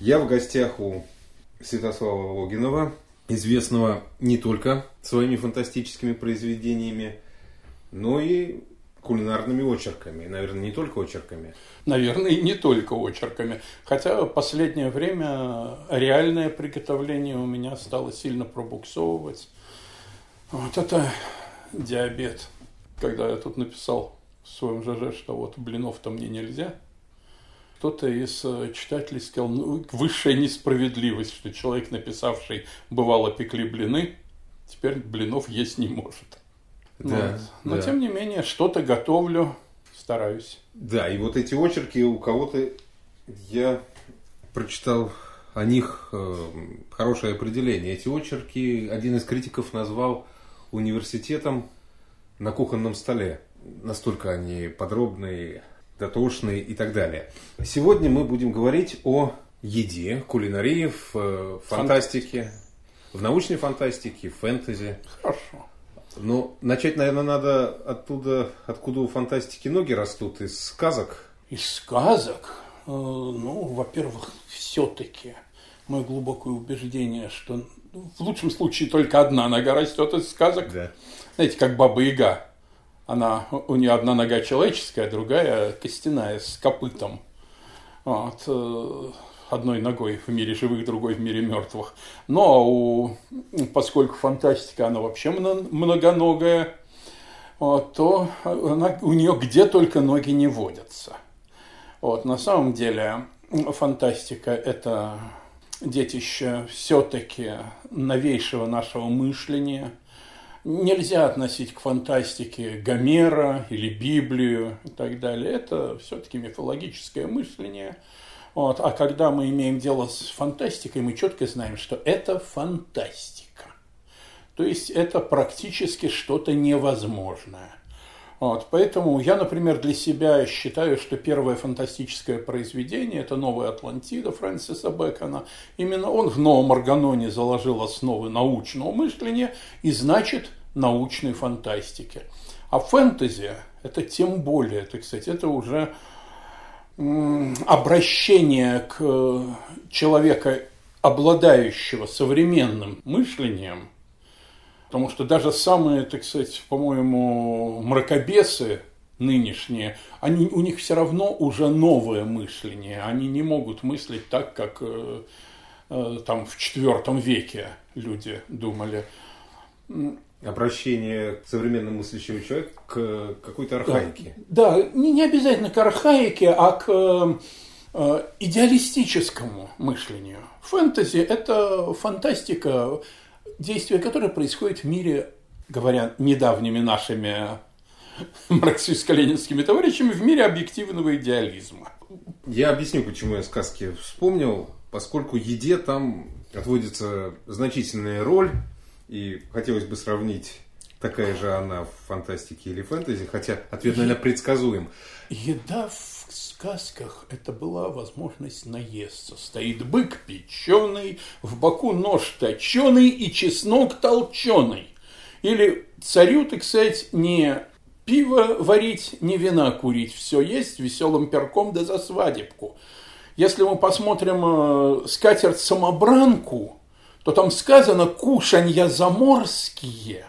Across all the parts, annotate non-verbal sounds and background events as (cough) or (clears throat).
Я в гостях у Святослава Логинова, известного не только своими фантастическими произведениями, но и кулинарными очерками. Наверное, не только очерками. Наверное, и не только очерками. Хотя последнее время реальное приготовление у меня стало сильно пробуксовывать. Вот это диабет. Когда я тут написал в своем ЖЖ, что вот блинов-то мне нельзя, кто-то из э, читателей сказал, ну, высшая несправедливость, что человек, написавший «бывало пекли блины», теперь блинов есть не может. Да, вот. Но, да. тем не менее, что-то готовлю, стараюсь. Да, и вот эти очерки у кого-то я прочитал о них э, хорошее определение. Эти очерки один из критиков назвал университетом на кухонном столе. Настолько они подробные, дотошные и так далее. Сегодня мы будем говорить о еде, кулинарии, в э, фантастике, в научной фантастике, в фэнтези. Хорошо. Ну, начать, наверное, надо оттуда, откуда у фантастики ноги растут, из сказок. Из сказок? Э, ну, во-первых, все-таки мое глубокое убеждение, что в лучшем случае только одна нога растет из сказок. Да. Знаете, как Баба Яга. Она, у нее одна нога человеческая, другая костяная, с копытом. Вот. Э, одной ногой в мире живых, другой в мире мертвых. Но у, поскольку фантастика, она вообще многоногая, вот, то она, у нее где только ноги не водятся. Вот, на самом деле фантастика – это детище все-таки новейшего нашего мышления. Нельзя относить к фантастике Гомера или Библию и так далее. Это все-таки мифологическое мышление – вот. А когда мы имеем дело с фантастикой, мы четко знаем, что это фантастика. То есть это практически что-то невозможное. Вот, поэтому я, например, для себя считаю, что первое фантастическое произведение – это «Новая Атлантида» Фрэнсиса Бэкона. Именно он в «Новом Арганоне» заложил основы научного мышления и, значит, научной фантастики. А фэнтези – это тем более, это, кстати, это уже обращение к человека, обладающего современным мышлением, потому что даже самые, так сказать, по-моему, мракобесы нынешние, они, у них все равно уже новое мышление, они не могут мыслить так, как э, э, там в IV веке люди думали. Обращение современного мыслящего человека к какой-то архаике. Да, да не, не обязательно к архаике, а к э, идеалистическому мышлению. Фэнтези – это фантастика, действие которое происходит в мире, говоря недавними нашими марксистско-ленинскими товарищами, в мире объективного идеализма. Я объясню, почему я сказки вспомнил, поскольку еде там отводится значительная роль, и хотелось бы сравнить, такая же она в фантастике или фэнтези, хотя ответ, наверное, предсказуем. Еда в сказках – это была возможность наесться. Стоит бык печеный, в боку нож точеный и чеснок толченый. Или царю, так сказать, не пиво варить, не вина курить. Все есть веселым перком да за свадебку. Если мы посмотрим э, скатерть-самобранку, то там сказано «кушанья заморские».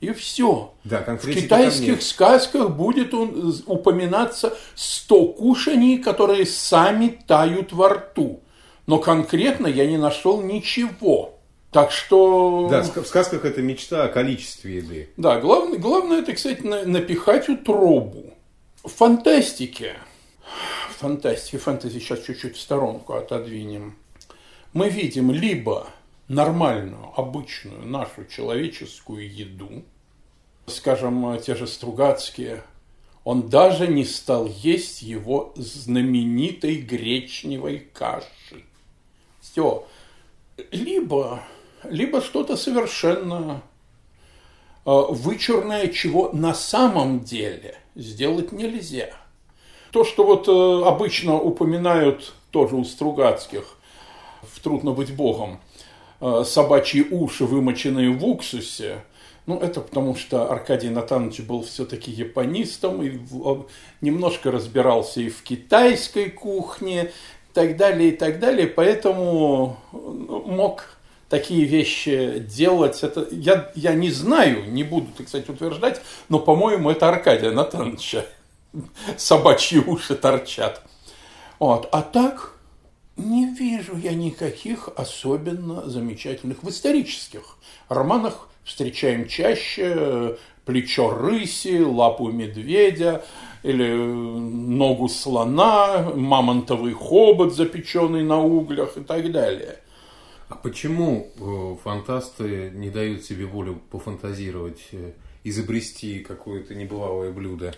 И все. Да, в китайских сказках будет он, упоминаться сто кушаний, которые сами тают во рту. Но конкретно я не нашел ничего. Так что... Да, в сказках это мечта о количестве еды. Да, главное, главное это, кстати, напихать утробу. В фантастике, в фантастике, фэнтези сейчас чуть-чуть в сторонку отодвинем, мы видим либо нормальную, обычную нашу человеческую еду, скажем, те же Стругацкие, он даже не стал есть его знаменитой гречневой каши. Все. Либо, либо что-то совершенно э, вычурное, чего на самом деле сделать нельзя. То, что вот э, обычно упоминают тоже у Стругацких в «Трудно быть Богом», собачьи уши, вымоченные в уксусе. Ну, это потому что Аркадий Натанович был все-таки японистом и немножко разбирался и в китайской кухне, так далее, и так далее. Поэтому ну, мог такие вещи делать. Это, я, я не знаю, не буду, так сказать, утверждать, но, по-моему, это Аркадия Натановича. (laughs) Собачьи уши торчат. Вот. А так не вижу я никаких особенно замечательных в исторических романах. Встречаем чаще плечо рыси, лапу медведя, или ногу слона, мамонтовый хобот, запеченный на углях и так далее. А почему э, фантасты не дают себе волю пофантазировать, э, изобрести какое-то небывалое блюдо?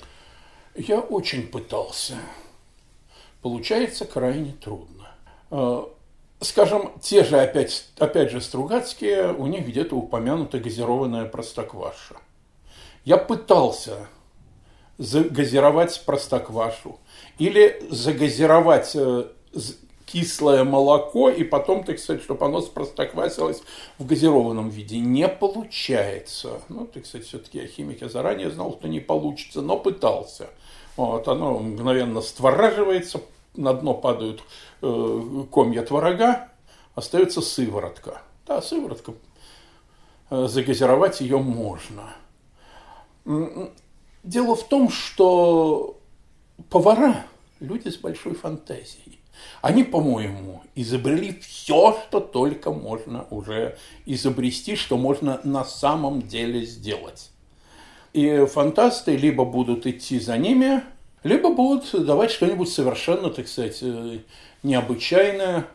Я очень пытался. Получается крайне трудно. Э, скажем, те же, опять, опять же, Стругацкие, у них где-то упомянута газированная простокваша. Я пытался загазировать простоквашу или загазировать э, кислое молоко и потом, так сказать, чтобы оно простоквасилось в газированном виде. Не получается. Ну, так сказать, все-таки я химик, я заранее знал, что не получится, но пытался. Вот, оно мгновенно створаживается, на дно падают комья творога, остается сыворотка. Да, сыворотка, э, загазировать ее можно. Дело в том, что повара – люди с большой фантазией. Они, по-моему, изобрели все, что только можно уже изобрести, что можно на самом деле сделать. И фантасты либо будут идти за ними, либо будут давать что-нибудь совершенно, так сказать, э, необычайное.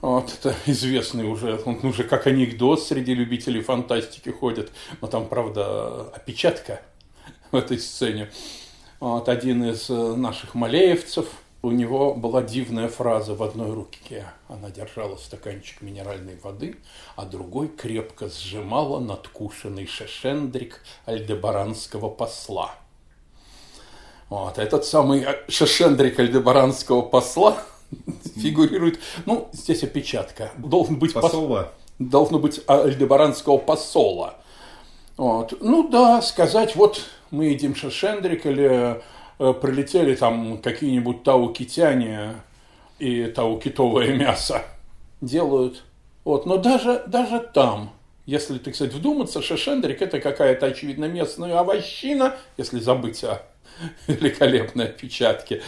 Вот, это известный уже, он уже как анекдот среди любителей фантастики ходит. Но там, правда, опечатка в этой сцене. Вот, один из э, наших малеевцев, у него была дивная фраза в одной руке. Она держала стаканчик минеральной воды, а другой крепко сжимала надкушенный шешендрик альдебаранского посла – вот, этот самый Шешендрик Альдебаранского посла (laughs) фигурирует, ну, здесь опечатка. Должен быть посола. Пос, должно быть Альдебаранского посола. Вот. Ну да, сказать, вот мы едим Шешендрик или э, прилетели там какие-нибудь таукитяне и таукитовое мясо делают. Вот. Но даже, даже там, если, так сказать, вдуматься, Шешендрик это какая-то, очевидно, местная овощина, если забыть о (laughs) великолепной опечатки,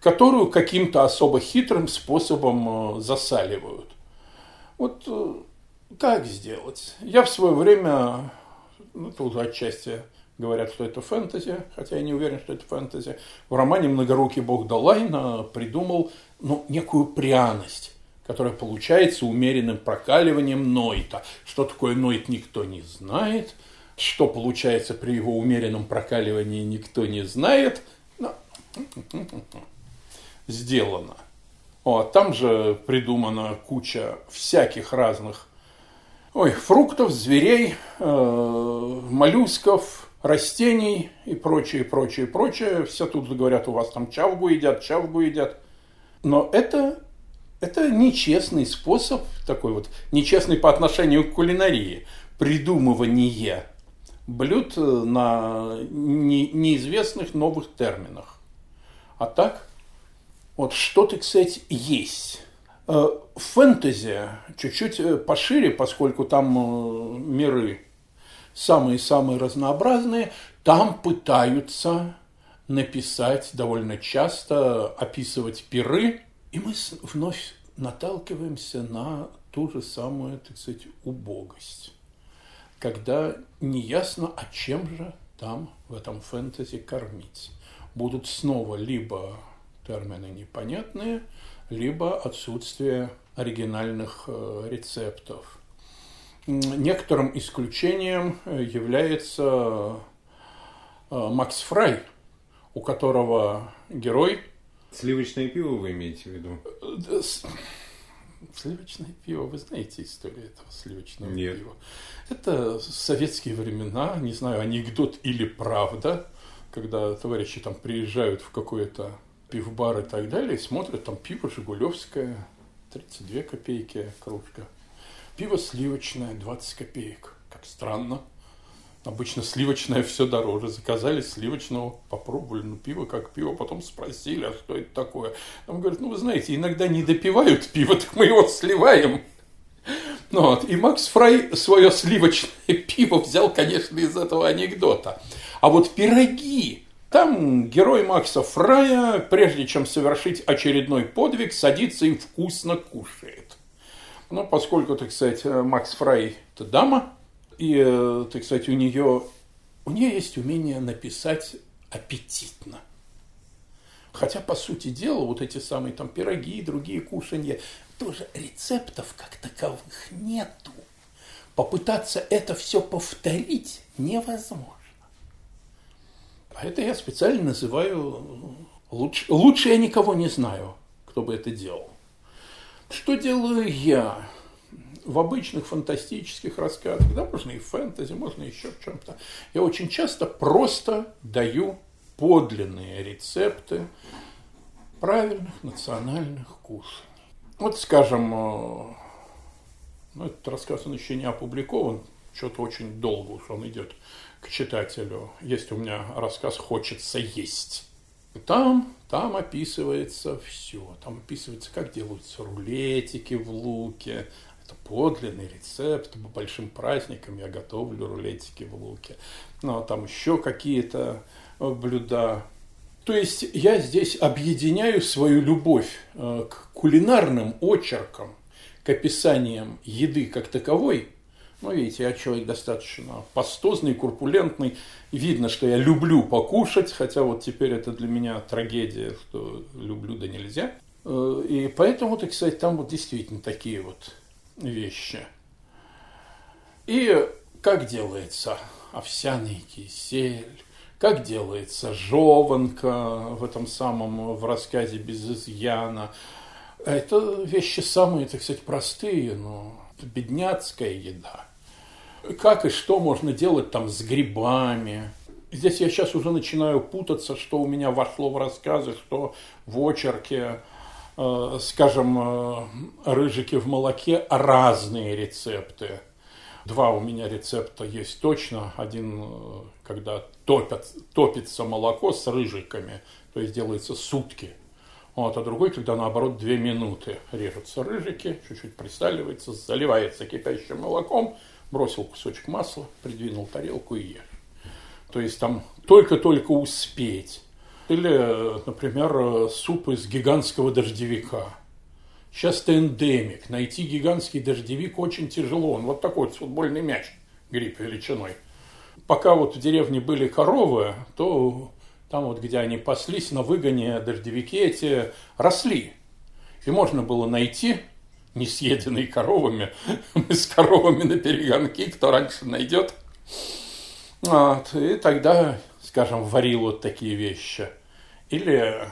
которую каким-то особо хитрым способом э, засаливают. Вот э, как сделать? Я в свое время, ну, тут отчасти говорят, что это фэнтези, хотя я не уверен, что это фэнтези, в романе «Многорукий бог Далайна» придумал ну, некую пряность, которая получается умеренным прокаливанием нойта. Что такое нойт, никто не знает – что получается при его умеренном прокаливании, никто не знает. Но сделано. О, там же придумана куча всяких разных ой, фруктов, зверей, э, моллюсков, растений и прочее, прочее, прочее. Все тут говорят, у вас там чавгу едят, чавгу едят. Но это, это нечестный способ, такой вот, нечестный по отношению к кулинарии, придумывание блюд э, на неизвестных новых терминах. А так, вот что-то, кстати, есть. Э, фэнтези чуть-чуть э, пошире, поскольку там миры самые-самые разнообразные, там пытаются написать довольно часто, описывать пиры, и мы вновь наталкиваемся на ту же самую, так сказать, убогость когда неясно, а чем же там в этом фэнтези кормить. Будут снова либо термины непонятные, либо отсутствие оригинальных э, рецептов. Некоторым исключением э, является э, Макс Фрай, у которого герой... Сливочное пиво вы имеете в виду? Сливочное пиво, вы знаете историю этого сливочного Нет. пива? Это советские времена, не знаю, анекдот или правда, когда товарищи там приезжают в какой-то пивбар и так далее, и смотрят, там пиво Жигулевское, 32 копейки кружка. Пиво сливочное, 20 копеек. Как странно. Обычно сливочное все дороже. Заказали сливочного, попробовали, ну, пиво как пиво, потом спросили, а что это такое? Он говорит, ну, вы знаете, иногда не допивают пиво, (laughs) так мы его сливаем. Ну, вот. И Макс Фрай свое сливочное (laughs) пиво взял, конечно, из этого анекдота. А вот пироги, там герой Макса Фрая, прежде чем совершить очередной подвиг, садится и вкусно кушает. Ну, поскольку, так сказать, Макс Фрай – это дама, и, э, так сказать, у нее, у нее есть умение написать аппетитно. Хотя, по сути дела, вот эти самые там пироги и другие кушанья, тоже рецептов как таковых нету. Попытаться это все повторить невозможно. А это я специально называю лучше, лучше я никого не знаю, кто бы это делал. Что делаю я? В обычных фантастических рассказах, да, можно и в фэнтези, можно еще в чем-то. Я очень часто просто даю подлинные рецепты правильных национальных кушаний. Вот, скажем, э, ну, этот рассказ, он еще не опубликован, что-то очень долго уж он идет к читателю. Есть у меня рассказ «Хочется есть». И там, там описывается все. Там описывается, как делаются рулетики в луке. Подлинный рецепт. По большим праздникам я готовлю рулетики в луке. Ну, а там еще какие-то блюда. То есть я здесь объединяю свою любовь э, к кулинарным очеркам, к описаниям еды как таковой – ну, видите, я человек достаточно пастозный, курпулентный. Видно, что я люблю покушать, хотя вот теперь это для меня трагедия, что люблю да нельзя. Э, и поэтому, так сказать, там вот действительно такие вот вещи. И как делается овсяный кисель, как делается жеванка в этом самом, в рассказе без изъяна. Это вещи самые, так сказать, простые, но бедняцкая еда как и что можно делать там с грибами. Здесь я сейчас уже начинаю путаться, что у меня вошло в рассказы, что в очерке, скажем, э, рыжики в молоке, разные рецепты. Два у меня рецепта есть точно. Один, э, когда топят, топится молоко с рыжиками, то есть делается сутки. Вот, а другой, когда наоборот две минуты режутся рыжики, чуть-чуть присталивается, заливается кипящим молоком – бросил кусочек масла, придвинул тарелку и ешь. То есть там только-только успеть. Или, например, суп из гигантского дождевика. Сейчас это эндемик. Найти гигантский дождевик очень тяжело. Он вот такой вот футбольный мяч, гриб величиной. Пока вот в деревне были коровы, то там вот, где они паслись, на выгоне дождевики эти росли. И можно было найти не съеденный коровами. (laughs) С коровами на перегонки, кто раньше найдет. Вот. И тогда, скажем, варил вот такие вещи. Или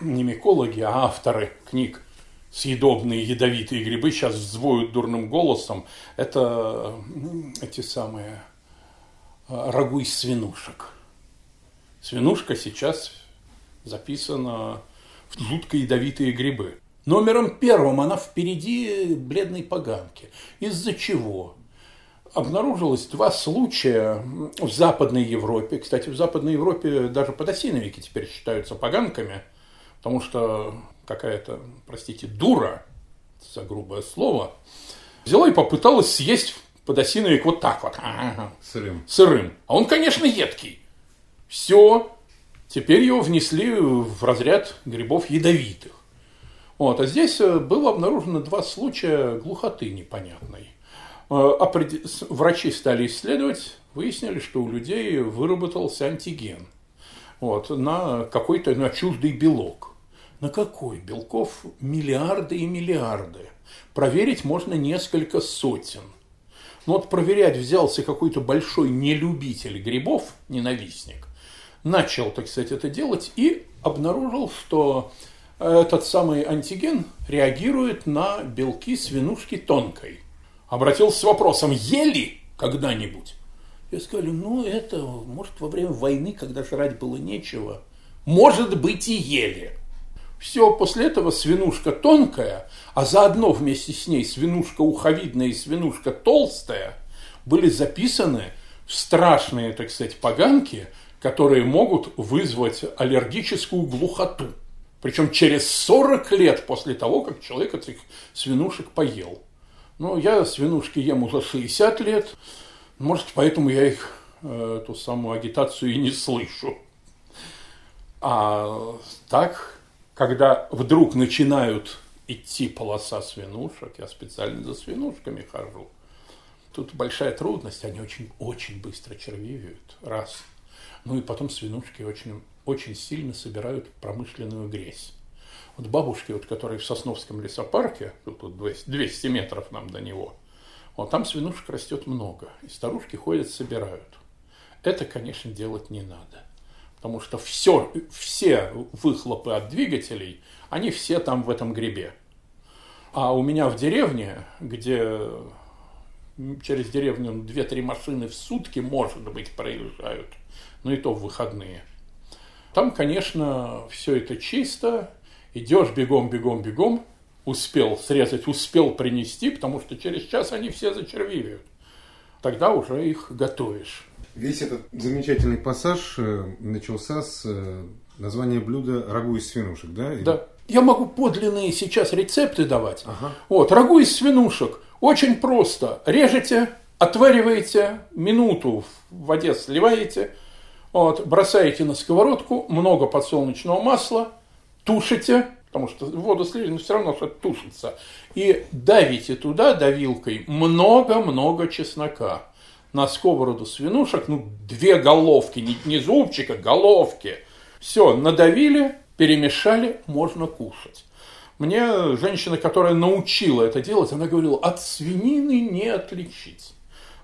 не микологи, а авторы книг съедобные ядовитые грибы сейчас взвоют дурным голосом. Это эти самые а, рагу из свинушек. Свинушка сейчас записана в жутко ядовитые грибы. Номером первым она впереди бледной поганки. Из-за чего? Обнаружилось два случая в Западной Европе. Кстати, в Западной Европе даже подосиновики теперь считаются поганками, потому что какая-то, простите, дура, за грубое слово, взяла и попыталась съесть подосиновик вот так вот. Сырым. Сырым. А он, конечно, едкий. Все. Теперь его внесли в разряд грибов ядовитых. Вот. А здесь э, было обнаружено два случая глухоты непонятной. Э, врачи стали исследовать, выяснили, что у людей выработался антиген вот, на какой-то на чуждый белок. На какой? Белков миллиарды и миллиарды. Проверить можно несколько сотен. Но вот проверять взялся какой-то большой нелюбитель грибов, ненавистник, начал, так сказать, это делать и обнаружил, что этот самый антиген реагирует на белки свинушки тонкой. Обратился с вопросом, ели когда-нибудь? Я сказали, ну это, может, во время войны, когда жрать было нечего, может быть и ели. Все, после этого свинушка тонкая, а заодно вместе с ней свинушка уховидная и свинушка толстая были записаны страшные, так сказать, поганки, которые могут вызвать аллергическую глухоту. Причем через 40 лет после того, как человек этих свинушек поел. Ну, я свинушки ем уже 60 лет, может, поэтому я их, э, эту самую агитацию и не слышу. А так, когда вдруг начинают идти полоса свинушек, я специально за свинушками хожу, тут большая трудность, они очень, очень быстро червивеют, раз. Ну и потом свинушки очень, очень сильно собирают промышленную грязь. Вот бабушки, вот, которые в Сосновском лесопарке, тут 200 метров нам до него, вот там свинушек растет много, и старушки ходят, собирают. Это, конечно, делать не надо. Потому что все, все выхлопы от двигателей, они все там в этом грибе. А у меня в деревне, где через деревню 2-3 машины в сутки, может быть, проезжают, но и то в выходные. Там, конечно, все это чисто, идешь бегом, бегом, бегом, успел срезать, успел принести, потому что через час они все зачервивают. Тогда уже их готовишь. Весь этот замечательный пассаж э, начался с э, названия блюда рагу из свинушек, да? Да. Я могу подлинные сейчас рецепты давать. Ага. Вот, рагу из свинушек. Очень просто. Режете, отвариваете, минуту в воде сливаете, вот, бросаете на сковородку, много подсолнечного масла, тушите, потому что воду слили, но все равно что-то тушится, и давите туда давилкой много-много чеснока на сковороду свинушек, ну, две головки, не, не зубчика, головки. Все, надавили, перемешали, можно кушать. Мне женщина, которая научила это делать, она говорила, от свинины не отличить.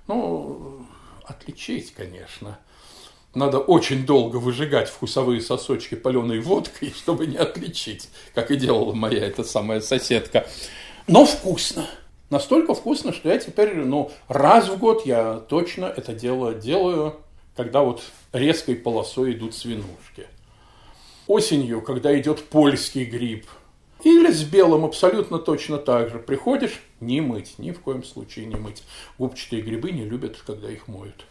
Ну, отличить, конечно. Надо очень долго выжигать вкусовые сосочки паленой водкой, (laughs) чтобы не отличить, как и делала моя эта самая соседка. Но вкусно настолько вкусно, что я теперь, ну, раз в год я точно это дело делаю, когда вот резкой полосой идут свинушки. Осенью, когда идет польский гриб, или с белым абсолютно точно так же. Приходишь, не мыть, ни в коем случае не мыть. Губчатые грибы не любят, когда их моют.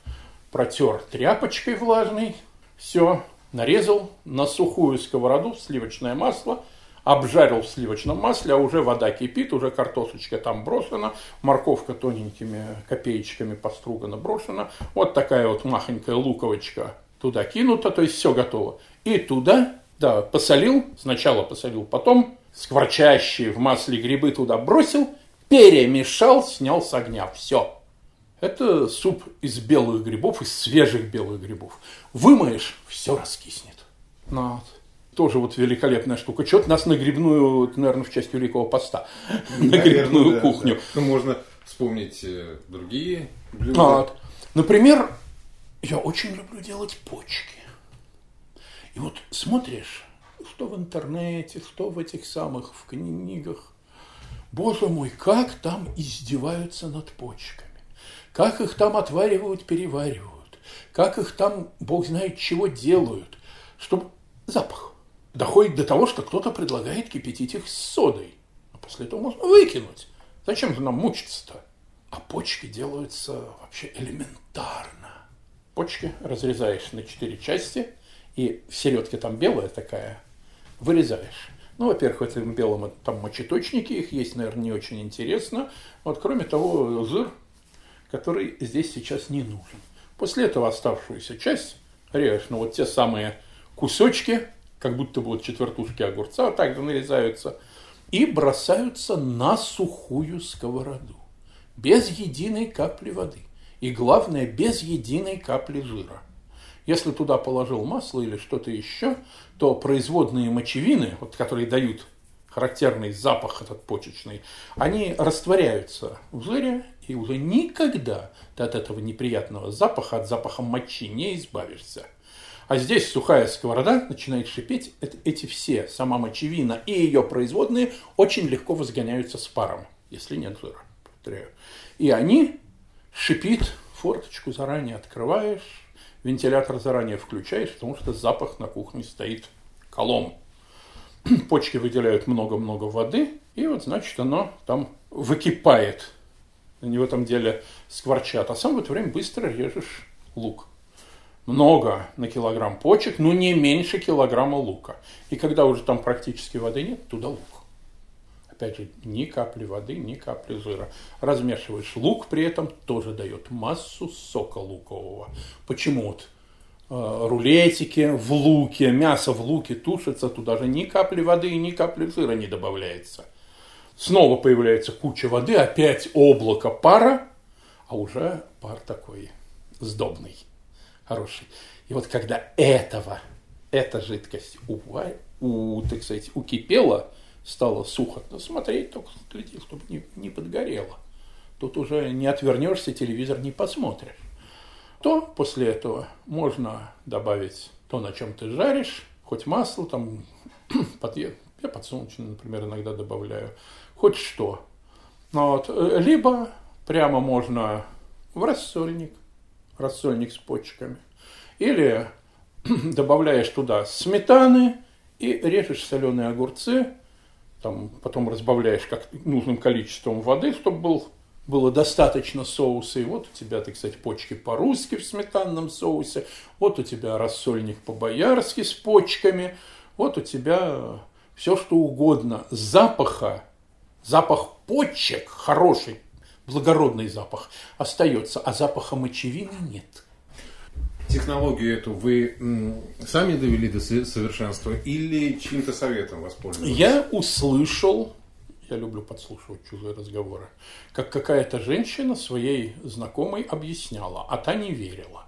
Протер тряпочкой влажной, все, нарезал на сухую сковороду сливочное масло – обжарил в сливочном масле, а уже вода кипит, уже картошечка там брошена, морковка тоненькими копеечками постругана брошена, вот такая вот махонькая луковочка туда кинута, то есть все готово. И туда, да, посолил, сначала посолил, потом скворчащие в масле грибы туда бросил, перемешал, снял с огня, все. Это суп из белых грибов, из свежих белых грибов. Вымоешь, все раскиснет. Ну, вот тоже вот великолепная штука. Что-то нас на грибную, наверное, в часть Великого Поста, на грибную да, кухню. Да. Ну, можно вспомнить э, другие блюда. Вот. Например, я очень люблю делать почки. И вот смотришь, что в интернете, что в этих самых, в книгах. Боже мой, как там издеваются над почками. Как их там отваривают, переваривают. Как их там, бог знает, чего делают. Чтобы запах доходит до того, что кто-то предлагает кипятить их с содой. А после этого можно выкинуть. Зачем же нам мучиться-то? А почки делаются вообще элементарно. Почки разрезаешь на четыре части, и в середке там белая такая, вырезаешь. Ну, во-первых, в этом белом там мочеточники, их есть, наверное, не очень интересно. Вот, кроме того, жир, который здесь сейчас не нужен. После этого оставшуюся часть режешь, ну, вот те самые кусочки, как будто бы вот четвертушки огурца вот так нарезаются, и бросаются на сухую сковороду, без единой капли воды. И главное, без единой капли жира. Если туда положил масло или что-то еще, то производные мочевины, вот, которые дают характерный запах этот почечный, они растворяются в жире, и уже никогда ты от этого неприятного запаха, от запаха мочи не избавишься. А здесь сухая сковорода начинает шипеть. Эти все, сама мочевина и ее производные, очень легко возгоняются с паром, если нет жира. Повторяю. И они шипит, форточку заранее открываешь, вентилятор заранее включаешь, потому что запах на кухне стоит колом. (clears throat) Почки выделяют много-много воды, и вот, значит, оно там выкипает. Они в этом деле скворчат. А сам в это время быстро режешь лук. Много на килограмм почек, но не меньше килограмма лука. И когда уже там практически воды нет, туда лук. Опять же, ни капли воды, ни капли жира. Размешиваешь лук, при этом тоже дает массу сока лукового. Почему вот э, рулетики в луке, мясо в луке тушится, туда же ни капли воды и ни капли жира не добавляется. Снова появляется куча воды, опять облако пара, а уже пар такой сдобный, хороший. И вот когда этого, эта жидкость у, у, так сказать, укипела, стало сухо, то смотреть только следи, чтобы не, не подгорело. Тут уже не отвернешься, телевизор не посмотришь. То после этого можно добавить то, на чем ты жаришь, хоть масло, там, (clears throat) под, я подсолнечное, например, иногда добавляю, хоть что. Ну вот. Либо прямо можно в рассольник, рассольник с почками, или (clears throat) добавляешь туда сметаны и режешь соленые огурцы, там потом разбавляешь как нужным количеством воды, чтобы был, было достаточно соуса. И вот у тебя, так сказать, почки по-русски в сметанном соусе, вот у тебя рассольник по-боярски с почками, вот у тебя все что угодно. Запаха, запах почек хороший, благородный запах остается, а запаха мочевины нет технологию эту вы сами довели до совершенства или чьим-то советом воспользовались? Я услышал, я люблю подслушивать чужие разговоры, как какая-то женщина своей знакомой объясняла, а та не верила.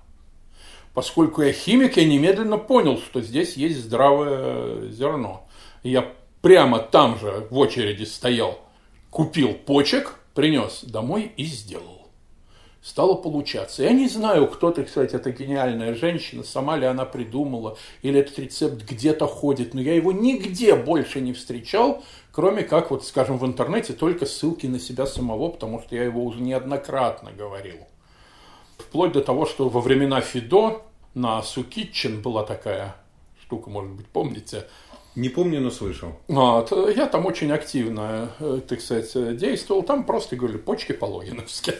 Поскольку я химик, я немедленно понял, что здесь есть здравое зерно. Я прямо там же в очереди стоял, купил почек, принес домой и сделал стало получаться. Я не знаю, кто, так сказать, эта гениальная женщина, сама ли она придумала, или этот рецепт где-то ходит, но я его нигде больше не встречал, кроме как, вот, скажем, в интернете, только ссылки на себя самого, потому что я его уже неоднократно говорил. Вплоть до того, что во времена Фидо на Сукитчен была такая штука, может быть, помните, не помню, но слышал. Вот. Я там очень активно, э, так сказать, действовал. Там просто говорили почки по-логиновски.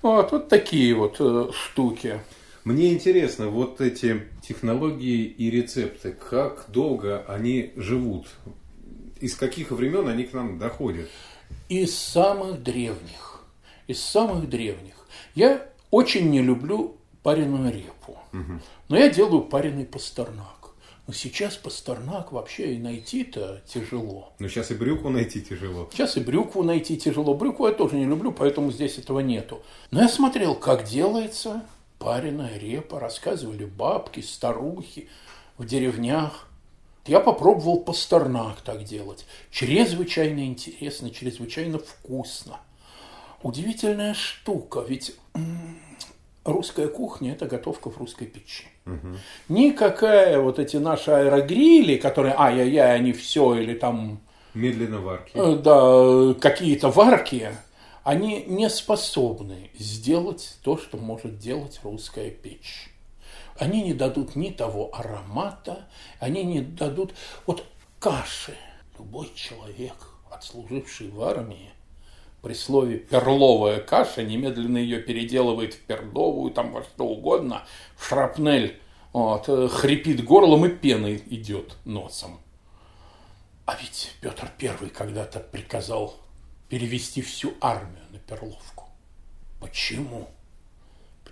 Вот, вот такие вот э, штуки. Мне интересно, вот эти технологии и рецепты, как долго они живут? Из каких времен они к нам доходят? Из самых древних. Из самых древних. Я очень не люблю пареную репу. Угу. Но я делаю пареный пастернак. Но сейчас Пастернак вообще и найти-то тяжело. Но сейчас и брюкву найти тяжело. Сейчас и брюкву найти тяжело. Брюкву я тоже не люблю, поэтому здесь этого нету. Но я смотрел, как делается пареная репа. Рассказывали бабки, старухи в деревнях. Я попробовал Пастернак так делать. Чрезвычайно интересно, чрезвычайно вкусно. Удивительная штука, ведь русская кухня – это готовка в русской печи. Угу. Никакая вот эти наши аэрогрили, которые ай-яй-яй, они все, или там... Медленно варки. Э, да, какие-то варки, они не способны сделать то, что может делать русская печь. Они не дадут ни того аромата, они не дадут... Вот каши. Любой человек, отслуживший в армии, при слове «перловая каша» немедленно ее переделывает в пердовую, там во что угодно, в шрапнель, вот, э, хрипит горлом и пеной идет носом. А ведь Петр Первый когда-то приказал перевести всю армию на Перловку. Почему?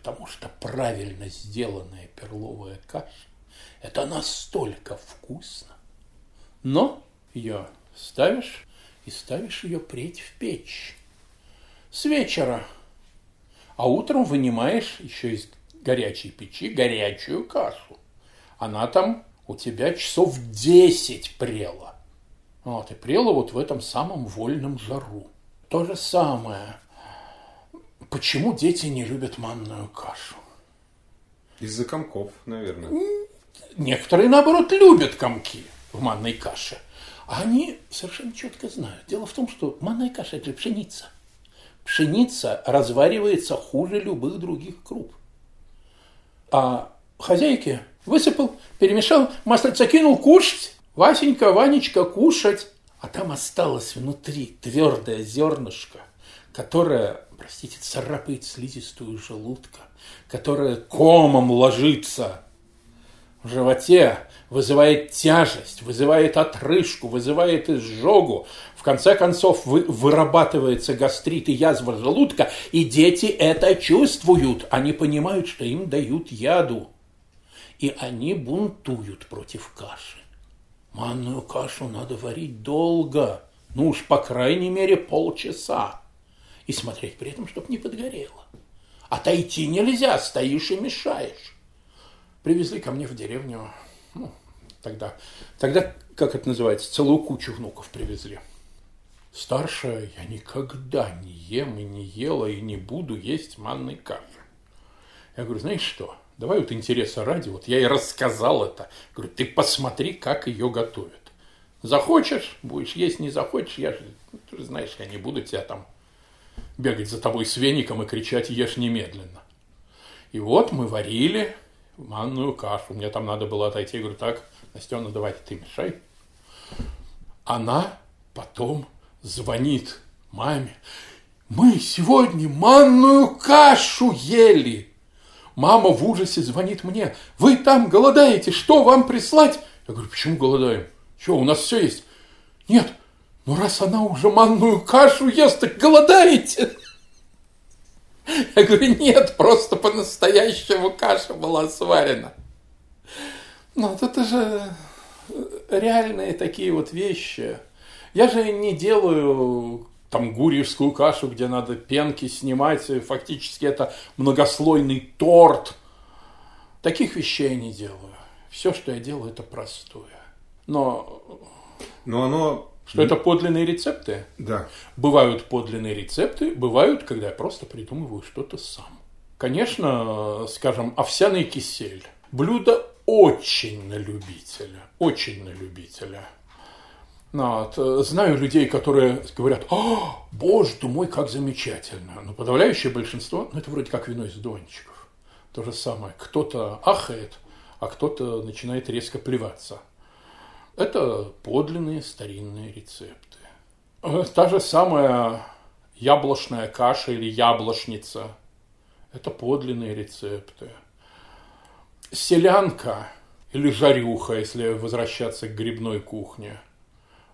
Потому что правильно сделанная перловая каша – это настолько вкусно. Но ее ставишь и ставишь ее преть в печь с вечера. А утром вынимаешь еще из горячей печи горячую кашу. Она там у тебя часов 10 прела. Вот, и прела вот в этом самом вольном жару. То же самое. Почему дети не любят манную кашу? Из-за комков, наверное. Некоторые, наоборот, любят комки в манной каше. А они совершенно четко знают. Дело в том, что манная каша – это пшеница – пшеница разваривается хуже любых других круп. А хозяйки высыпал, перемешал, маслица кинул, кушать. Васенька, Ванечка, кушать. А там осталось внутри твердое зернышко, которая, простите, царапает слизистую желудка, которая комом ложится в животе, вызывает тяжесть, вызывает отрыжку, вызывает изжогу. В конце концов вы, вырабатывается гастрит и язва желудка, и дети это чувствуют. Они понимают, что им дают яду. И они бунтуют против каши. Манную кашу надо варить долго, ну уж по крайней мере полчаса. И смотреть при этом, чтобы не подгорело. Отойти нельзя, стоишь и мешаешь. Привезли ко мне в деревню, ну, тогда, тогда, как это называется, целую кучу внуков привезли. Старшая я никогда не ем и не ела и не буду есть манной каши. Я говорю, знаешь что, давай вот интереса ради, вот я и рассказал это. Говорю, ты посмотри, как ее готовят. Захочешь, будешь есть, не захочешь, я же, ну, ты же знаешь, я не буду тебя там бегать за тобой с веником и кричать «ешь немедленно». И вот мы варили манную кашу. Мне там надо было отойти. Я говорю, так, Настена, давай ты мешай. Она потом звонит маме. Мы сегодня манную кашу ели. Мама в ужасе звонит мне. Вы там голодаете, что вам прислать? Я говорю, почему голодаем? Что, у нас все есть? Нет, ну раз она уже манную кашу ест, так голодаете. Я говорю, нет, просто по-настоящему каша была сварена. Ну, вот это же реальные такие вот вещи. Я же не делаю там гурьевскую кашу, где надо пенки снимать, фактически это многослойный торт. Таких вещей я не делаю. Все, что я делаю, это простое. Но... Но оно что это подлинные рецепты? Да. Бывают подлинные рецепты, бывают, когда я просто придумываю что-то сам. Конечно, скажем, овсяный кисель. Блюдо очень на любителя, очень на любителя. Ну, вот. Знаю людей, которые говорят, о, боже ты мой, как замечательно. Но подавляющее большинство, ну это вроде как вино из дончиков. То же самое. Кто-то ахает, а кто-то начинает резко плеваться – это подлинные старинные рецепты. Э, та же самая яблочная каша или яблочница – это подлинные рецепты. Селянка или жарюха, если возвращаться к грибной кухне.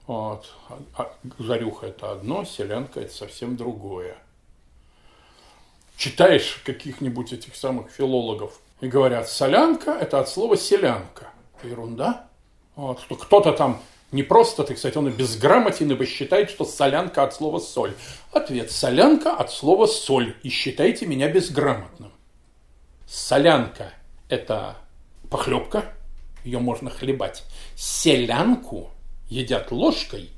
Вот. А жарюха – это одно, селянка – это совсем другое. Читаешь каких-нибудь этих самых филологов и говорят, солянка – это от слова селянка. Ерунда. Вот, что кто-то там не просто, так сказать, он и безграмотен, ибо считает, что солянка от слова соль. Ответ. Солянка от слова соль. И считайте меня безграмотным. Солянка – это похлебка, ее можно хлебать. Селянку едят ложкой,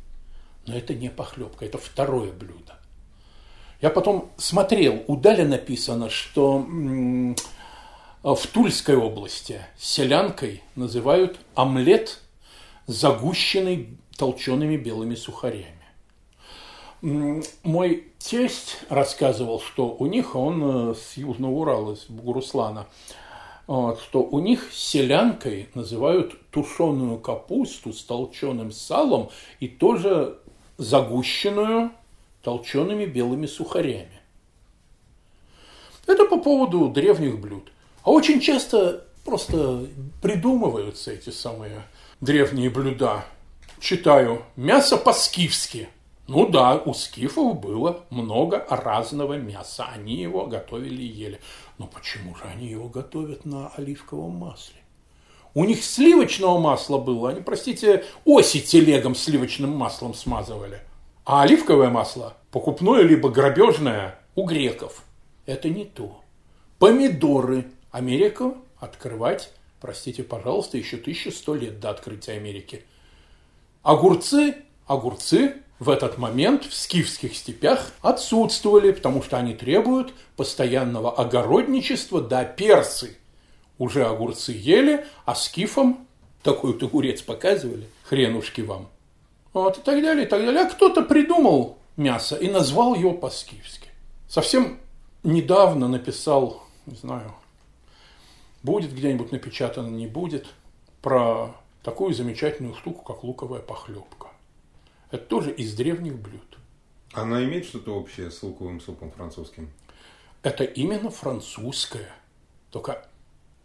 но это не похлебка, это второе блюдо. Я потом смотрел, у Даля написано, что в Тульской области селянкой называют омлет – загущенный толчеными белыми сухарями. Мой тесть рассказывал, что у них, он э, с Южного Урала, из Бугуруслана, что у них селянкой называют тушеную капусту с толченым салом и тоже загущенную толчеными белыми сухарями. Это по поводу древних блюд. А очень часто просто придумываются эти самые древние блюда. Читаю. Мясо по-скифски. Ну да, у скифов было много разного мяса. Они его готовили и ели. Но почему же они его готовят на оливковом масле? У них сливочного масла было. Они, простите, оси телегом сливочным маслом смазывали. А оливковое масло, покупное либо грабежное, у греков. Это не то. Помидоры. Америка открывать простите, пожалуйста, еще 1100 лет до открытия Америки. Огурцы, огурцы в этот момент в скифских степях отсутствовали, потому что они требуют постоянного огородничества, да персы уже огурцы ели, а скифам такой вот огурец показывали, хренушки вам. Вот и так далее, и так далее. А кто-то придумал мясо и назвал его по-скифски. Совсем недавно написал, не знаю, будет где-нибудь напечатано, не будет, про такую замечательную штуку, как луковая похлебка. Это тоже из древних блюд. Она имеет что-то общее с луковым супом французским? Это именно французское. Только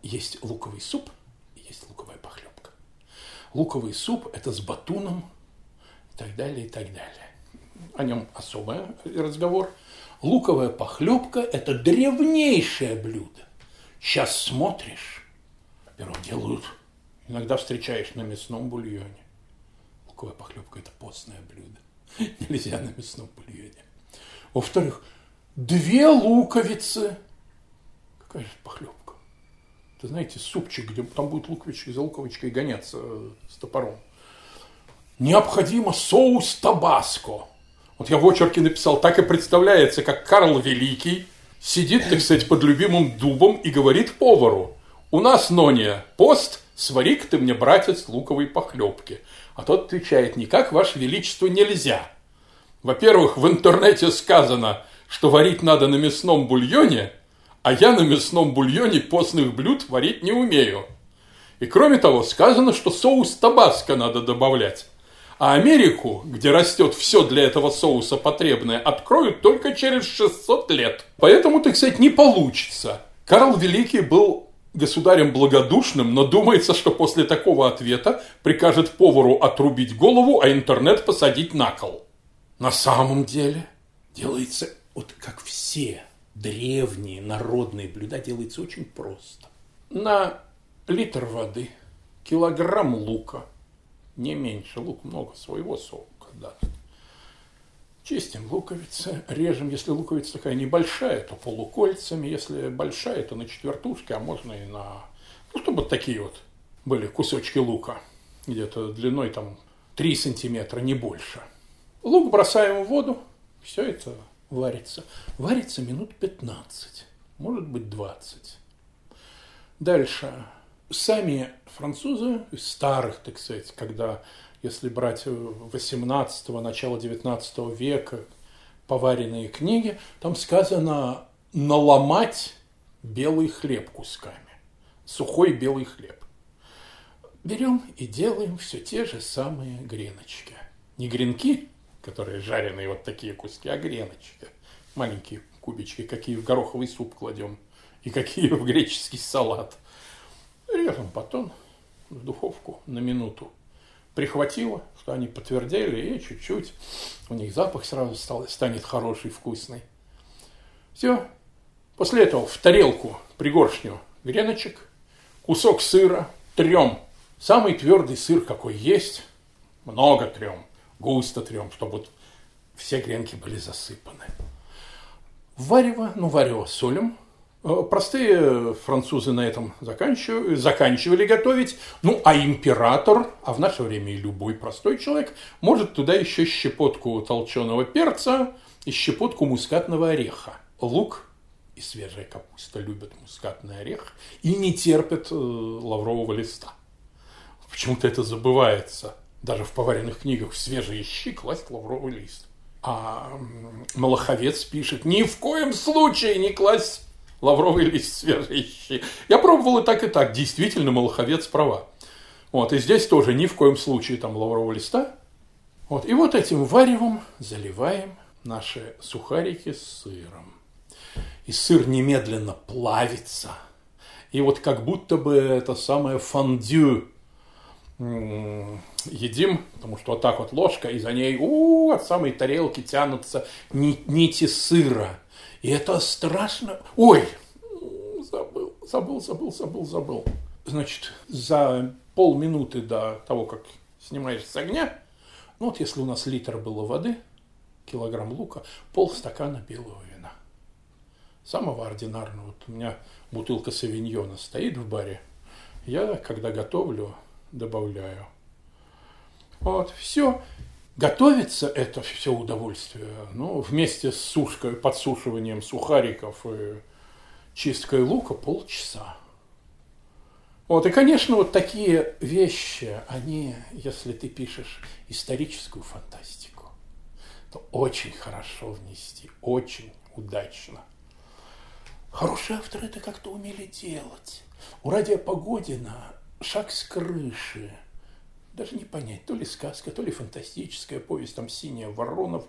есть луковый суп, есть луковая похлебка. Луковый суп – это с батуном и так далее, и так далее. О нем особый разговор. Луковая похлебка – это древнейшее блюдо. Сейчас смотришь, во-первых, делают, иногда встречаешь на мясном бульоне. Луковая похлебка – это постное блюдо. (laughs) Нельзя на мясном бульоне. Во-вторых, две луковицы. Какая же похлебка? Ты знаете, супчик, где там будет луковичка за луковичкой гоняться э, с топором. Необходимо соус табаско. Вот я в очерке написал, так и представляется, как Карл Великий сидит, так сказать, под любимым дубом и говорит повару, у нас, Нония, пост, свари-ка ты мне, братец, луковой похлебки. А тот отвечает, никак, Ваше Величество, нельзя. Во-первых, в интернете сказано, что варить надо на мясном бульоне, а я на мясном бульоне постных блюд варить не умею. И кроме того, сказано, что соус табаско надо добавлять. А Америку, где растет все для этого соуса потребное, откроют только через 600 лет. Поэтому, так сказать, не получится. Карл Великий был государем благодушным, но думается, что после такого ответа прикажет повару отрубить голову, а интернет посадить на кол. На самом деле делается вот как все древние народные блюда, делается очень просто. На литр воды, килограмм лука, не меньше, лук много своего сока даст. Чистим луковицы, режем, если луковица такая небольшая, то полукольцами, если большая, то на четвертушки, а можно и на... Ну, чтобы такие вот были кусочки лука, где-то длиной там 3 сантиметра, не больше. Лук бросаем в воду, все это варится. Варится минут 15, может быть 20. Дальше. Сами французы, из старых, так сказать, когда если брать 18 го начало 19 века поваренные книги, там сказано наломать белый хлеб кусками, сухой белый хлеб. Берем и делаем все те же самые греночки. Не гренки, которые жареные вот такие куски, а греночки. Маленькие кубички, какие в гороховый суп кладем и какие в греческий салат. Режем потом в духовку на минуту прихватило, что они подтвердили, и чуть-чуть у них запах сразу стал, станет хороший, вкусный. Все. После этого в тарелку пригоршню греночек, кусок сыра, трем. Самый твердый сыр, какой есть, много трем, густо трем, чтобы вот все гренки были засыпаны. Варево, ну, варево солим, простые французы на этом заканчивали, заканчивали готовить. Ну, а император, а в наше время и любой простой человек, может туда еще щепотку толченого перца и щепотку мускатного ореха. Лук и свежая капуста любят мускатный орех и не терпят э, лаврового листа. Почему-то это забывается. Даже в поваренных книгах в свежие щи класть лавровый лист. А Малаховец пишет, ни в коем случае не класть лавровый лист свежие щи. Я пробовал и так, и так. Действительно, Малаховец права. Вот, и здесь тоже ни в коем случае там лаврового листа. Вот, и вот этим варевом заливаем наши сухарики с сыром. И сыр немедленно плавится. И вот как будто бы это самое фондю едим, потому что вот так вот ложка, и за ней у, от самой тарелки тянутся нити сыра. И это страшно. Ой, забыл, забыл, забыл, забыл, забыл. Значит, за полминуты до того, как снимаешь с огня, ну вот если у нас литр было воды, килограмм лука, полстакана белого вина. Самого ординарного. Вот у меня бутылка савиньона стоит в баре. Я, когда готовлю, добавляю. Вот, все. Готовится это все удовольствие, ну, вместе с сушкой, подсушиванием сухариков и чисткой лука полчаса. Вот, и, конечно, вот такие вещи, они, если ты пишешь историческую фантастику, то очень хорошо внести, очень удачно. Хорошие авторы это как-то умели делать. У Радия Погодина «Шаг с крыши», даже не понять, то ли сказка, то ли фантастическая повесть, там «Синяя Воронов»,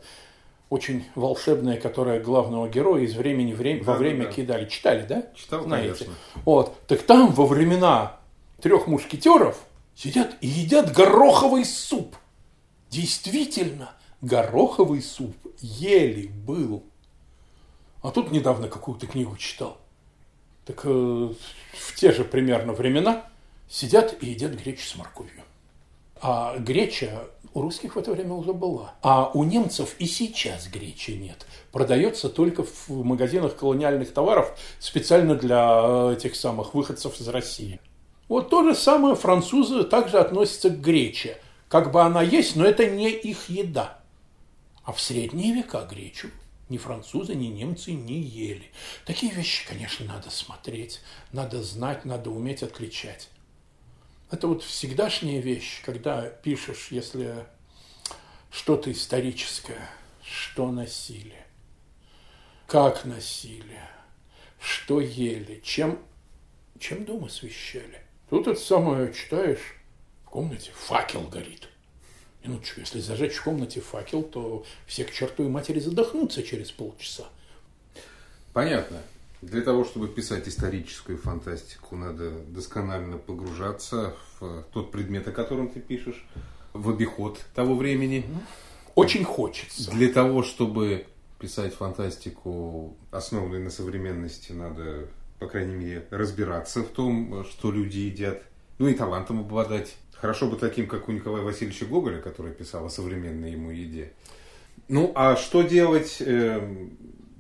очень волшебная, которая главного героя из времени время, да, во время да. кидали. Читали, да? Читал, Знаете? конечно. Вот. Так там во времена трех мушкетеров сидят и едят гороховый суп. Действительно, гороховый суп ели был. А тут недавно какую-то книгу читал. Так э, в те же примерно времена сидят и едят гречу с морковью. А греча у русских в это время уже была. А у немцев и сейчас гречи нет. Продается только в магазинах колониальных товаров специально для этих самых выходцев из России. Вот то же самое французы также относятся к грече. Как бы она есть, но это не их еда. А в средние века гречу ни французы, ни немцы не ели. Такие вещи, конечно, надо смотреть, надо знать, надо уметь отличать. Это вот всегдашняя вещь, когда пишешь, если что-то историческое, что носили, как носили, что ели, чем, чем дом освещали. Тут это самое читаешь, в комнате факел горит. Минуточку, если зажечь в комнате факел, то все к чертовой матери задохнутся через полчаса. Понятно. Для того, чтобы писать историческую фантастику, надо досконально погружаться в тот предмет, о котором ты пишешь, в обиход того времени. Очень хочется. Для того, чтобы писать фантастику, основанную на современности, надо, по крайней мере, разбираться в том, что люди едят, ну и талантом обладать. Хорошо бы таким, как у Николая Васильевича Гоголя, который писал о современной ему еде. Ну, а что делать э,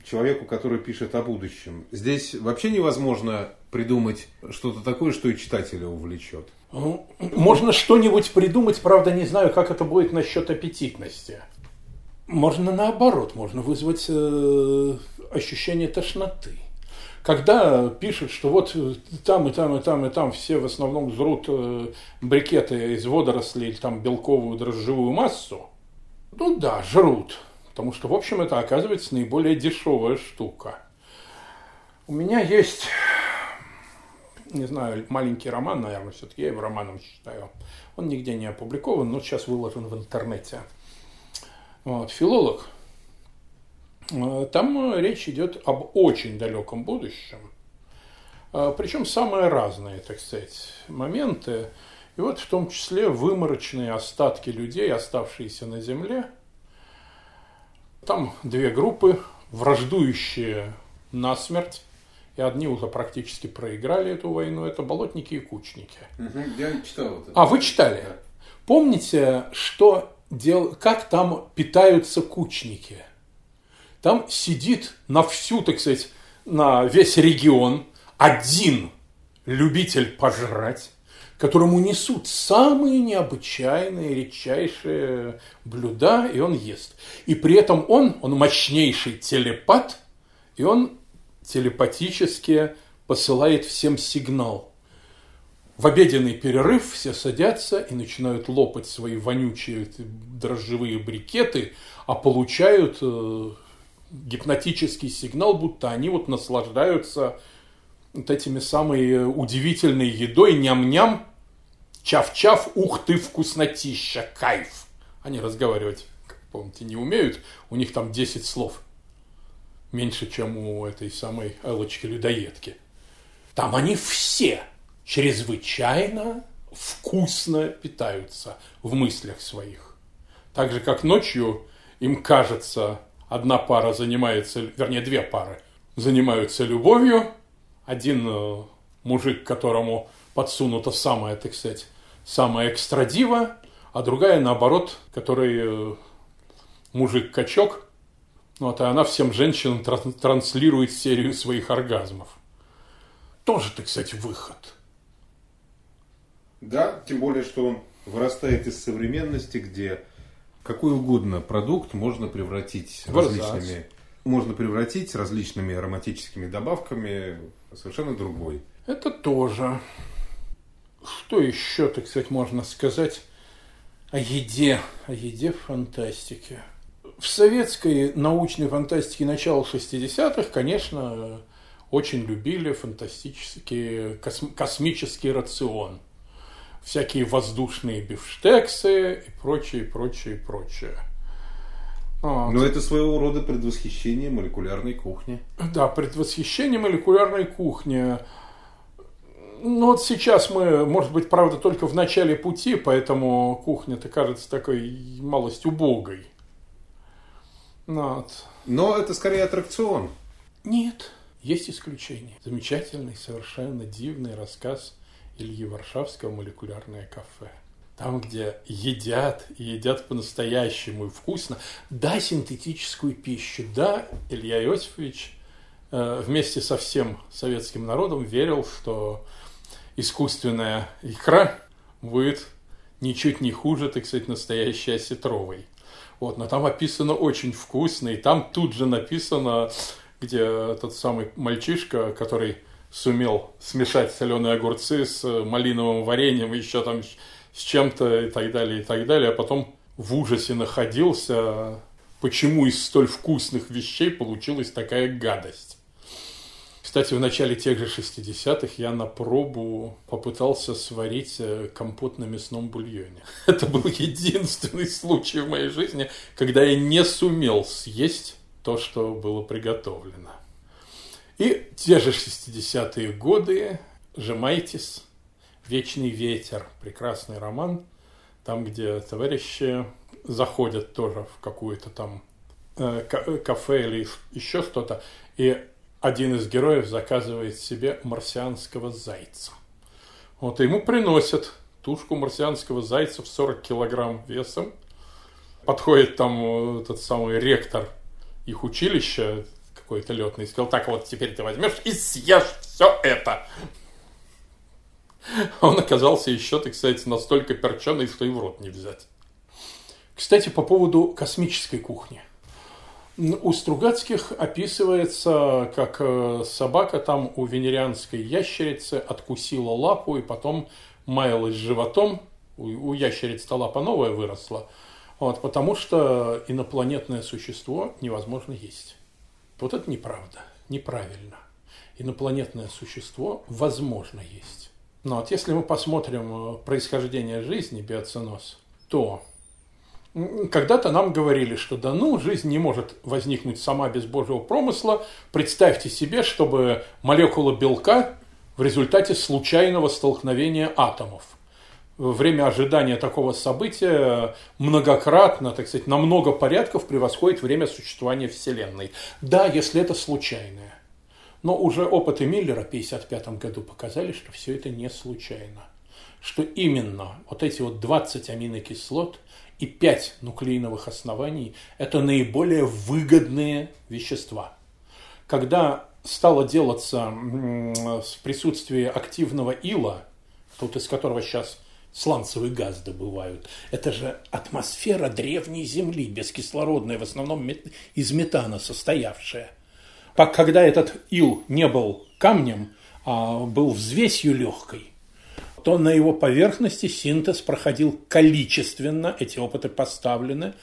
человеку, который пишет о будущем. Здесь вообще невозможно придумать что-то такое, что и читателя увлечет. Ну, можно что-нибудь придумать, правда, не знаю, как это будет насчет аппетитности. Можно наоборот, можно вызвать э, ощущение тошноты. Когда пишут, что вот там и там и там и там все в основном жрут э, брикеты из водорослей или там белковую дрожжевую массу, ну да, жрут. Потому что, в общем, это оказывается наиболее дешевая штука. У меня есть, не знаю, маленький роман, наверное, все-таки я его романом считаю. Он нигде не опубликован, но сейчас выложен в интернете. Вот, филолог. Там речь идет об очень далеком будущем. Причем самые разные, так сказать, моменты. И вот в том числе выморочные остатки людей, оставшиеся на Земле – там две группы, враждующие насмерть, и одни уже практически проиграли эту войну, это болотники и кучники. Угу, я читал это. А, вы читали? Да. Помните, что дел... как там питаются кучники? Там сидит на всю, так сказать, на весь регион один любитель пожрать, которому несут самые необычайные, редчайшие блюда, и он ест. И при этом он, он мощнейший телепат, и он телепатически посылает всем сигнал. В обеденный перерыв все садятся и начинают лопать свои вонючие дрожжевые брикеты, а получают э, гипнотический сигнал, будто они вот наслаждаются вот этими самой удивительной едой, ням-ням, чав-чав, ух ты, вкуснотища, кайф. Они разговаривать, как помните, не умеют, у них там 10 слов. Меньше, чем у этой самой Элочки-людоедки. Там они все чрезвычайно вкусно питаются в мыслях своих. Так же, как ночью им кажется, одна пара занимается, вернее, две пары занимаются любовью, один э, мужик, которому подсунуто самое, так сказать, самая экстрадива, а другая, наоборот, который э, мужик-качок, вот, и она всем женщинам транслирует серию своих оргазмов. Тоже, так сказать, выход. Да, тем более, что он вырастает из современности, где какой угодно продукт можно превратить в различными можно превратить различными ароматическими добавками совершенно другой. Это тоже. Что еще, так сказать, можно сказать о еде, о еде в фантастике? В советской научной фантастике начала 60-х, конечно, очень любили фантастический косм- космический рацион. Всякие воздушные бифштексы и прочее, прочее, прочее. Вот. Но это своего рода предвосхищение молекулярной кухни. Да, предвосхищение молекулярной кухни. Ну вот сейчас мы, может быть, правда, только в начале пути, поэтому кухня-то кажется такой малость убогой. Вот. Но это скорее аттракцион. Нет, есть исключение. Замечательный, совершенно дивный рассказ Ильи Варшавского «Молекулярное кафе». Там, где едят, и едят по-настоящему и вкусно. Да, синтетическую пищу. Да, Илья Иосифович э, вместе со всем советским народом верил, что искусственная икра будет ничуть не хуже, так сказать, настоящей осетровой. Вот, но там описано очень вкусно, и там тут же написано, где тот самый мальчишка, который сумел смешать соленые огурцы с малиновым вареньем, еще там с чем-то и так далее, и так далее, а потом в ужасе находился, почему из столь вкусных вещей получилась такая гадость. Кстати, в начале тех же 60-х я на пробу попытался сварить э, компот на мясном бульоне. (laughs) Это был единственный случай в моей жизни, когда я не сумел съесть то, что было приготовлено. И те же 60-е годы, Жемайтис, Вечный ветер, прекрасный роман, там, где товарищи заходят тоже в какую-то там э, кафе или еще что-то, и один из героев заказывает себе марсианского зайца. Вот ему приносят тушку марсианского зайца в 40 килограмм весом. Подходит там этот самый ректор их училища, какой-то летный, и сказал, так вот теперь ты возьмешь и съешь все это. (laughs) Он оказался еще, так сказать, настолько перченый, что и в рот не взять. Кстати, по поводу космической кухни – у Стругацких описывается, как э, собака там у венерианской ящерицы откусила лапу и потом маялась животом. У ящерицы-то лапа новая выросла. Вот, потому что инопланетное существо невозможно есть. Вот это неправда, неправильно. Инопланетное существо возможно есть. Но вот если мы посмотрим э, происхождение жизни, биоценоз, то когда-то нам говорили, что да ну, жизнь не может возникнуть сама без Божьего промысла. Представьте себе, чтобы молекула белка в результате случайного столкновения атомов. Время ожидания такого события многократно, так сказать, на много порядков превосходит время существования Вселенной. Да, если это случайное. Но уже опыты Миллера в 1955 году показали, что все это не случайно. Что именно вот эти вот 20 аминокислот – и 5 нуклеиновых оснований – это наиболее выгодные вещества. Когда стало делаться в присутствии активного ила, тут из которого сейчас сланцевый газ добывают, это же атмосфера древней Земли, бескислородная, в основном из метана состоявшая. Когда этот ил не был камнем, а был взвесью легкой – то на его поверхности синтез проходил количественно, эти опыты поставлены,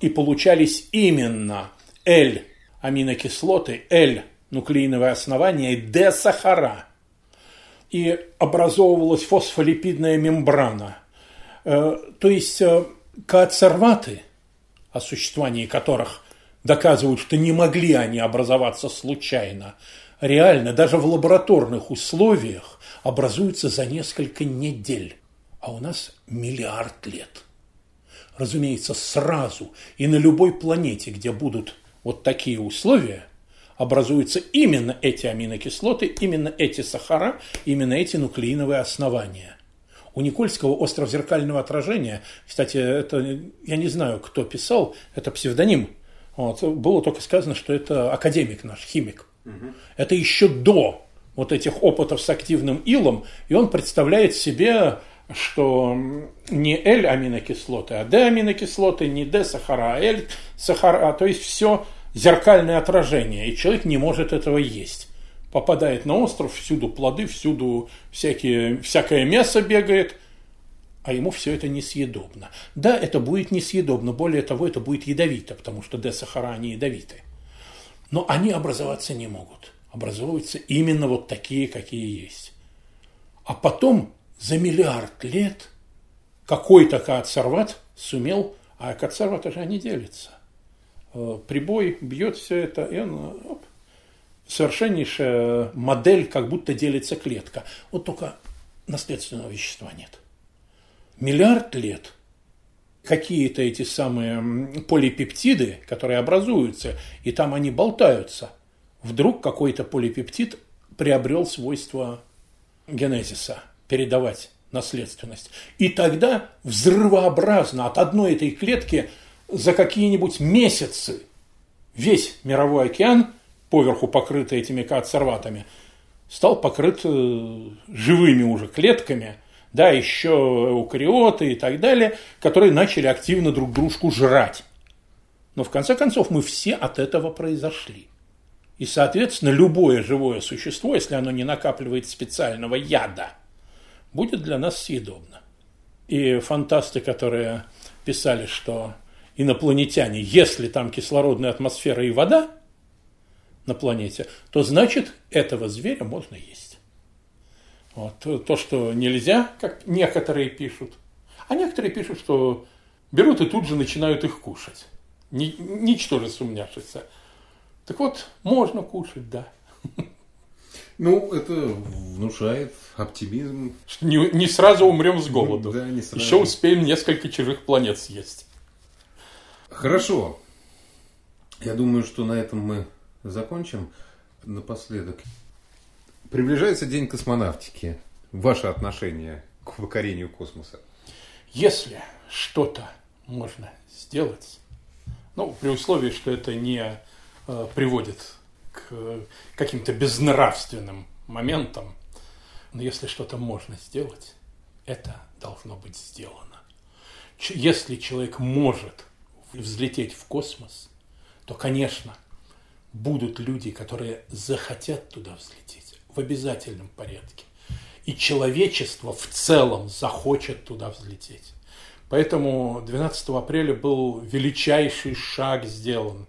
и получались именно L аминокислоты, L нуклеиновое основание и D сахара. И образовывалась фосфолипидная мембрана. Э, то есть э, коацерваты, о существовании которых доказывают, что не могли они образоваться случайно, реально даже в лабораторных условиях образуются за несколько недель, а у нас миллиард лет. Разумеется, сразу и на любой планете, где будут вот такие условия, образуются именно эти аминокислоты, именно эти сахара, именно эти нуклеиновые основания. У Никольского остров зеркального отражения, кстати, это, я не знаю, кто писал, это псевдоним. Вот, было только сказано, что это академик наш, химик. Угу. Это еще до вот этих опытов с активным илом, и он представляет себе, что не L-аминокислоты, а D-аминокислоты, не D-сахара, а L-сахара, а то есть все зеркальное отражение, и человек не может этого есть. Попадает на остров, всюду плоды, всюду всякие, всякое мясо бегает, а ему все это несъедобно. Да, это будет несъедобно, более того, это будет ядовито, потому что D-сахара, они ядовиты. Но они образоваться не могут образовываются именно вот такие, какие есть. А потом за миллиард лет какой-то коацерват сумел, а коацерваты же они делятся. э, прибой бьет все это, и он оп, совершеннейшая модель, как будто делится клетка. Вот только наследственного вещества нет. Миллиард лет какие-то эти самые полипептиды, которые образуются, и там они болтаются. Вдруг какой-то полипептид приобрел свойство генезиса, передавать наследственность. И тогда взрывообразно от одной этой клетки за какие-нибудь месяцы весь мировой океан, поверху покрытый этими коацерватами, стал покрыт э, живыми уже клетками, да, еще эукариоты и так далее, которые начали активно друг дружку жрать. Но в конце концов мы все от этого произошли. И, соответственно, любое живое существо, если оно не накапливает специального яда, будет для нас съедобно. И фантасты, которые писали, что инопланетяне, если там кислородная атмосфера и вода на планете, то значит этого зверя можно есть. Вот. То, что нельзя, как некоторые пишут. А некоторые пишут, что берут и тут же начинают их кушать. Ни, ничтоже сумняшися. Так вот, можно кушать, да. Ну, это внушает оптимизм. Не, не сразу умрем с голоду. Да, не сразу. Еще успеем несколько чужих планет съесть. Хорошо. Я думаю, что на этом мы закончим. Напоследок. Приближается День космонавтики. Ваше отношение к покорению космоса? Если что-то можно сделать, ну, при условии, что это не э, приводит к каким-то безнравственным моментам, но если что-то можно сделать, это должно быть сделано. Если человек может взлететь в космос, то, конечно, будут люди, которые захотят туда взлететь в обязательном порядке. И человечество в целом захочет туда взлететь. Поэтому 12 апреля был величайший шаг сделан.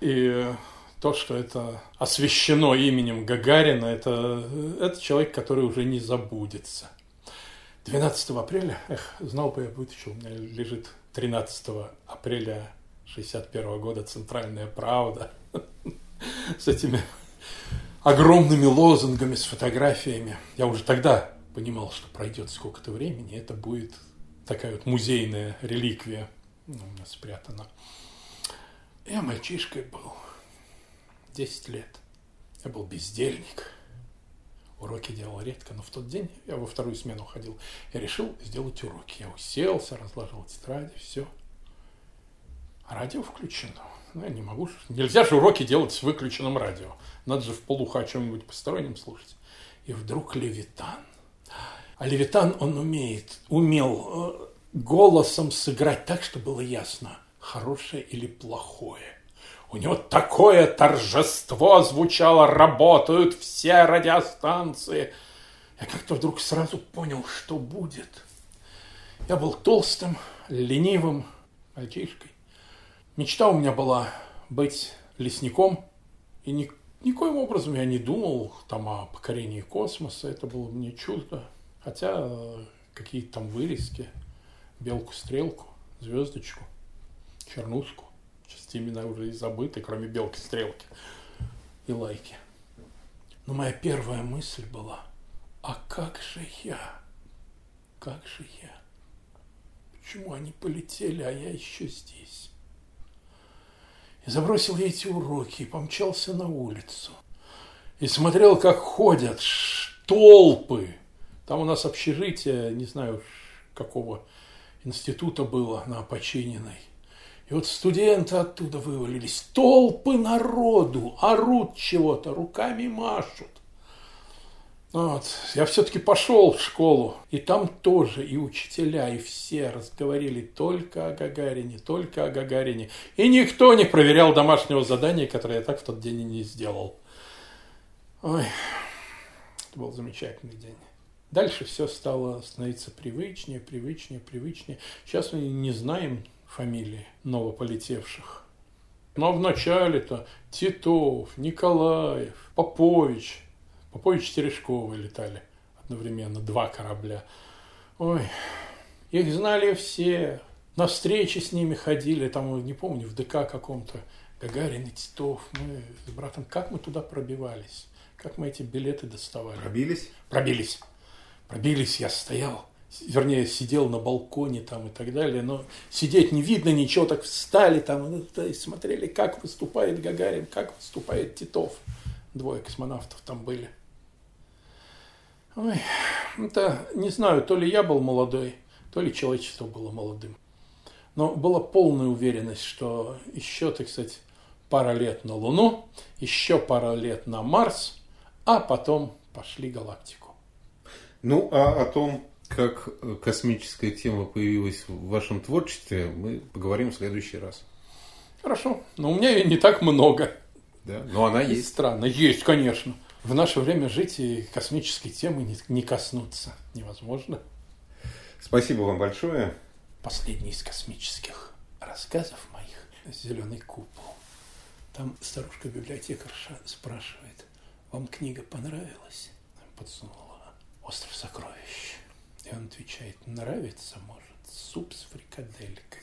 И то, что это освящено именем Гагарина, это, это человек, который уже не забудется. 12 апреля, эх, знал бы я, вытащил, у меня лежит 13 апреля 61 года «Центральная правда» (laughs) с этими огромными лозунгами с фотографиями. Я уже тогда понимал, что пройдет сколько-то времени, это будет такая вот музейная реликвия ну, у меня спрятана. Я мальчишкой был, 10 лет. Я был бездельник. Уроки делал редко, но в тот день я во вторую смену ходил. Я решил сделать уроки. Я уселся, разложил тетради, все. Радио включено. Ну, я не могу. Нельзя же уроки делать с выключенным радио. Надо же в полухо о чем-нибудь постороннем слушать. И вдруг Левитан. А Левитан, он умеет, умел э, голосом сыграть так, чтобы было ясно, хорошее или плохое. У него такое торжество звучало, работают все радиостанции. Я как-то вдруг сразу понял, что будет. Я был толстым, ленивым мальчишкой. Мечта у меня была быть лесником, и ни, никоим образом я не думал там о покорении космоса, это было мне чудо. Хотя э, какие-то там вырезки, белку-стрелку, звездочку, чернушку, часть имена уже и забыты, кроме белки-стрелки и лайки. Но моя первая мысль была, а как же я? Как же я? Почему они полетели, а я еще здесь? Забросил эти уроки и помчался на улицу. И смотрел, как ходят толпы. Там у нас общежитие, не знаю какого института было на Почининой. И вот студенты оттуда вывалились, толпы народу, орут чего-то, руками машут. Вот. Я все-таки пошел в школу, и там тоже и учителя, и все разговорили только о Гагарине, только о Гагарине. И никто не проверял домашнего задания, которое я так в тот день и не сделал. Ой, это был замечательный день. Дальше все стало становиться привычнее, привычнее, привычнее. Сейчас мы не знаем фамилии новополетевших. Но вначале-то Титов, Николаев, Попович – Попович Терешковы летали одновременно, два корабля. Ой, их знали все. на встречи с ними ходили, там, не помню, в ДК каком-то, Гагарин и Титов, мы с братом, как мы туда пробивались, как мы эти билеты доставали. Пробились? Пробились. Пробились, я стоял, вернее, сидел на балконе там и так далее, но сидеть не видно ничего, так встали там и смотрели, как выступает Гагарин, как выступает Титов. Двое космонавтов там были. Ой, это, не знаю, то ли я был молодой, то ли человечество было молодым. Но была полная уверенность, что еще, так сказать, пара лет на Луну, еще пара лет на Марс, а потом пошли галактику. Ну, а о том, как космическая тема появилась в вашем творчестве, мы поговорим в следующий раз. Хорошо, но у меня ее не так много. Да, но она есть. Странно, есть, конечно. В наше время жить и космической темы не, не коснуться невозможно. Спасибо вам большое. Последний из космических рассказов моих «Зеленый купол». Там старушка-библиотекарша спрашивает, вам книга понравилась? Подсунула «Остров сокровищ». И он отвечает, нравится, может, суп с фрикадельками.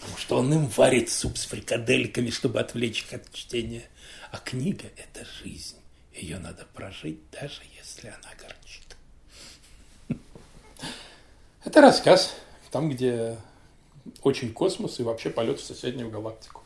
Потому что он им варит суп с фрикадельками, чтобы отвлечь их от чтения. А книга – это жизнь. Ее надо прожить, даже если она горчит. Это рассказ там, где очень космос и вообще полет в соседнюю галактику.